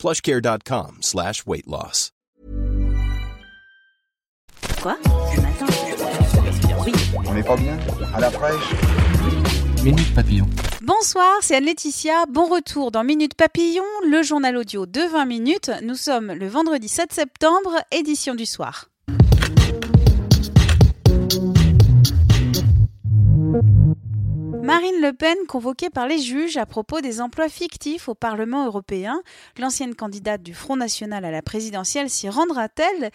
plushcare.com slash weight loss. Quoi? Matin? Oui. On n'est pas bien? À la fraîche? Minute Papillon. Bonsoir, c'est Anne-Laetitia. Bon retour dans Minute Papillon, le journal audio de 20 minutes. Nous sommes le vendredi 7 septembre, édition du soir. Marine Le Pen convoquée par les juges à propos des emplois fictifs au Parlement européen. L'ancienne candidate du Front National à la présidentielle s'y rendra-t-elle?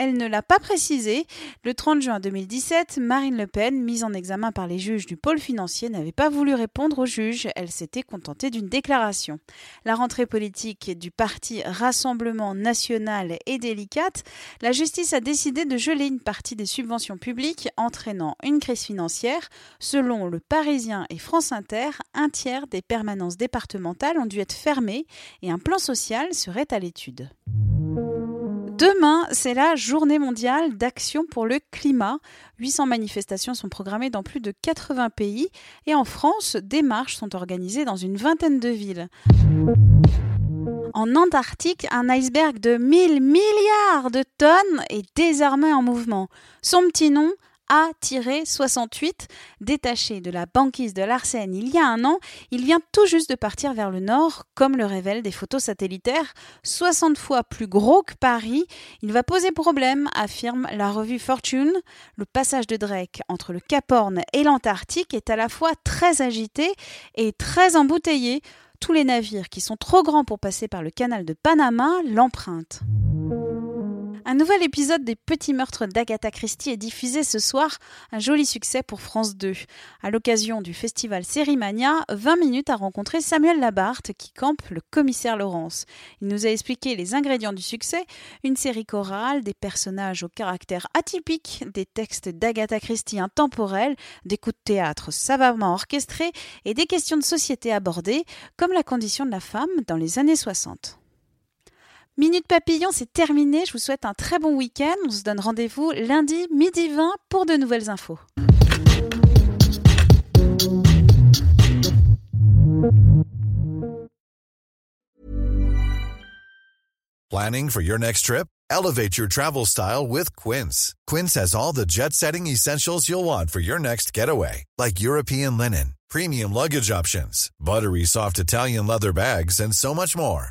Elle ne l'a pas précisé. Le 30 juin 2017, Marine Le Pen, mise en examen par les juges du pôle financier, n'avait pas voulu répondre aux juges. Elle s'était contentée d'une déclaration. La rentrée politique du parti Rassemblement national est délicate. La justice a décidé de geler une partie des subventions publiques, entraînant une crise financière. Selon Le Parisien et France Inter, un tiers des permanences départementales ont dû être fermées et un plan social serait à l'étude. Demain, c'est la journée mondiale d'action pour le climat. 800 manifestations sont programmées dans plus de 80 pays et en France, des marches sont organisées dans une vingtaine de villes. En Antarctique, un iceberg de 1000 milliards de tonnes est désormais en mouvement. Son petit nom, a-68, détaché de la banquise de l'Arsène il y a un an, il vient tout juste de partir vers le nord, comme le révèlent des photos satellitaires, 60 fois plus gros que Paris. Il va poser problème, affirme la revue Fortune. Le passage de Drake entre le Cap Horn et l'Antarctique est à la fois très agité et très embouteillé. Tous les navires qui sont trop grands pour passer par le canal de Panama l'empruntent. Un nouvel épisode des Petits meurtres d'Agatha Christie est diffusé ce soir, un joli succès pour France 2. À l'occasion du festival Sérimania, 20 minutes a rencontré Samuel Labarthe qui campe le commissaire Laurence. Il nous a expliqué les ingrédients du succès, une série chorale, des personnages au caractère atypique, des textes d'Agatha Christie intemporels, des coups de théâtre savamment orchestrés et des questions de société abordées, comme la condition de la femme dans les années 60. Minute Papillon, c'est terminé. Je vous souhaite un très bon week-end. On se donne rendez-vous lundi midi 20 pour de nouvelles infos. Planning for your next trip? Elevate your travel style with Quince. Quince has all the jet setting essentials you'll want for your next getaway, like European linen, premium luggage options, buttery soft Italian leather bags, and so much more